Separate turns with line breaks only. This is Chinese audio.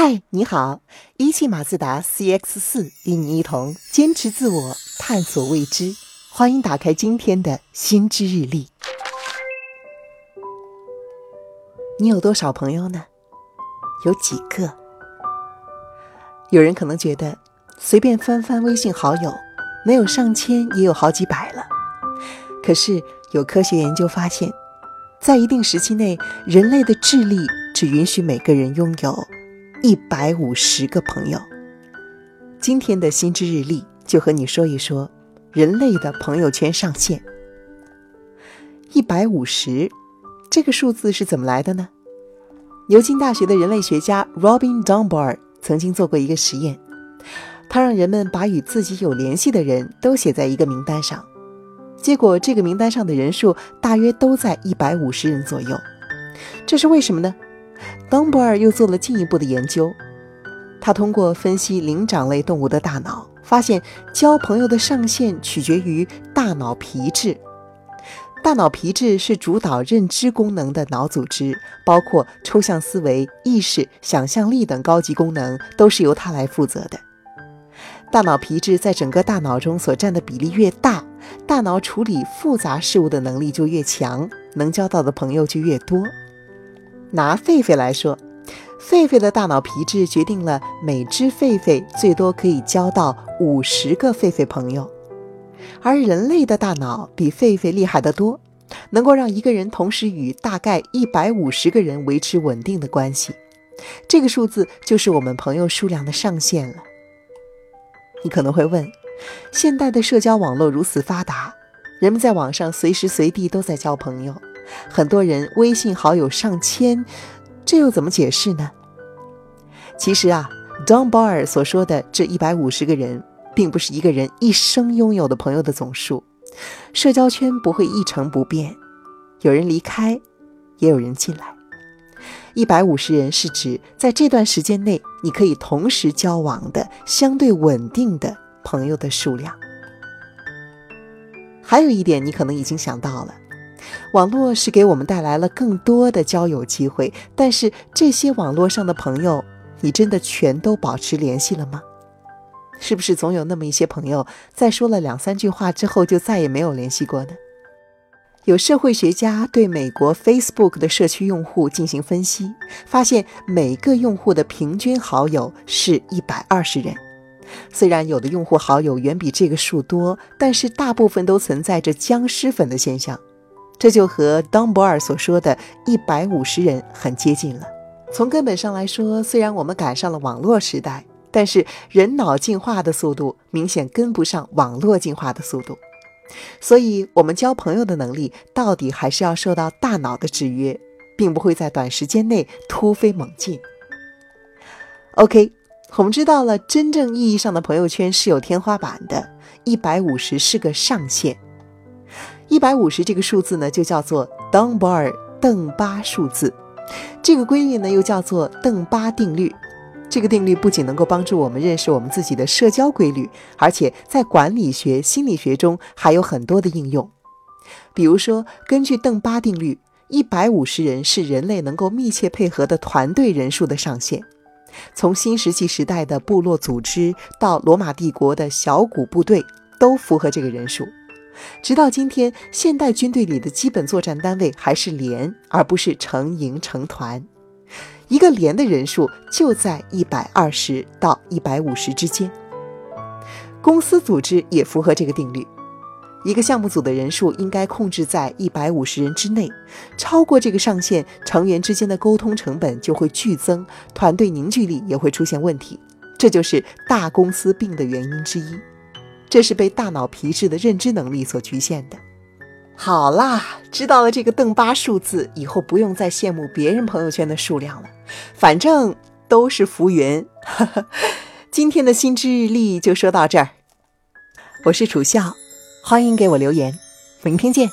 嗨，你好！一汽马自达 CX 四与你一同坚持自我，探索未知。欢迎打开今天的心之日历。你有多少朋友呢？有几个？有人可能觉得，随便翻翻微信好友，没有上千也有好几百了。可是有科学研究发现，在一定时期内，人类的智力只允许每个人拥有。一百五十个朋友。今天的心知日历就和你说一说人类的朋友圈上限。一百五十，这个数字是怎么来的呢？牛津大学的人类学家 Robin Dunbar 曾经做过一个实验，他让人们把与自己有联系的人都写在一个名单上，结果这个名单上的人数大约都在一百五十人左右。这是为什么呢？当博尔又做了进一步的研究，他通过分析灵长类动物的大脑，发现交朋友的上限取决于大脑皮质。大脑皮质是主导认知功能的脑组织，包括抽象思维、意识、想象力等高级功能都是由它来负责的。大脑皮质在整个大脑中所占的比例越大，大脑处理复杂事物的能力就越强，能交到的朋友就越多。拿狒狒来说，狒狒的大脑皮质决定了每只狒狒最多可以交到五十个狒狒朋友，而人类的大脑比狒狒厉害得多，能够让一个人同时与大概一百五十个人维持稳定的关系。这个数字就是我们朋友数量的上限了。你可能会问，现代的社交网络如此发达，人们在网上随时随地都在交朋友。很多人微信好友上千，这又怎么解释呢？其实啊，Don Bar 所说的这一百五十个人，并不是一个人一生拥有的朋友的总数。社交圈不会一成不变，有人离开，也有人进来。一百五十人是指在这段时间内你可以同时交往的相对稳定的朋友的数量。还有一点，你可能已经想到了。网络是给我们带来了更多的交友机会，但是这些网络上的朋友，你真的全都保持联系了吗？是不是总有那么一些朋友，在说了两三句话之后，就再也没有联系过呢？有社会学家对美国 Facebook 的社区用户进行分析，发现每个用户的平均好友是一百二十人。虽然有的用户好友远比这个数多，但是大部分都存在着僵尸粉的现象。这就和当博尔所说的一百五十人很接近了。从根本上来说，虽然我们赶上了网络时代，但是人脑进化的速度明显跟不上网络进化的速度。所以，我们交朋友的能力到底还是要受到大脑的制约，并不会在短时间内突飞猛进。OK，我们知道了，真正意义上的朋友圈是有天花板的，一百五十是个上限。一百五十这个数字呢，就叫做 Dunbar 邓巴数字。这个规律呢，又叫做邓巴定律。这个定律不仅能够帮助我们认识我们自己的社交规律，而且在管理学、心理学中还有很多的应用。比如说，根据邓巴定律，一百五十人是人类能够密切配合的团队人数的上限。从新石器时代的部落组织到罗马帝国的小股部队，都符合这个人数。直到今天，现代军队里的基本作战单位还是连，而不是成营成团。一个连的人数就在一百二十到一百五十之间。公司组织也符合这个定律，一个项目组的人数应该控制在一百五十人之内。超过这个上限，成员之间的沟通成本就会剧增，团队凝聚力也会出现问题。这就是大公司病的原因之一。这是被大脑皮质的认知能力所局限的。好啦，知道了这个邓巴数字以后，不用再羡慕别人朋友圈的数量了，反正都是浮云。今天的心知日历就说到这儿，我是楚笑，欢迎给我留言，明天见。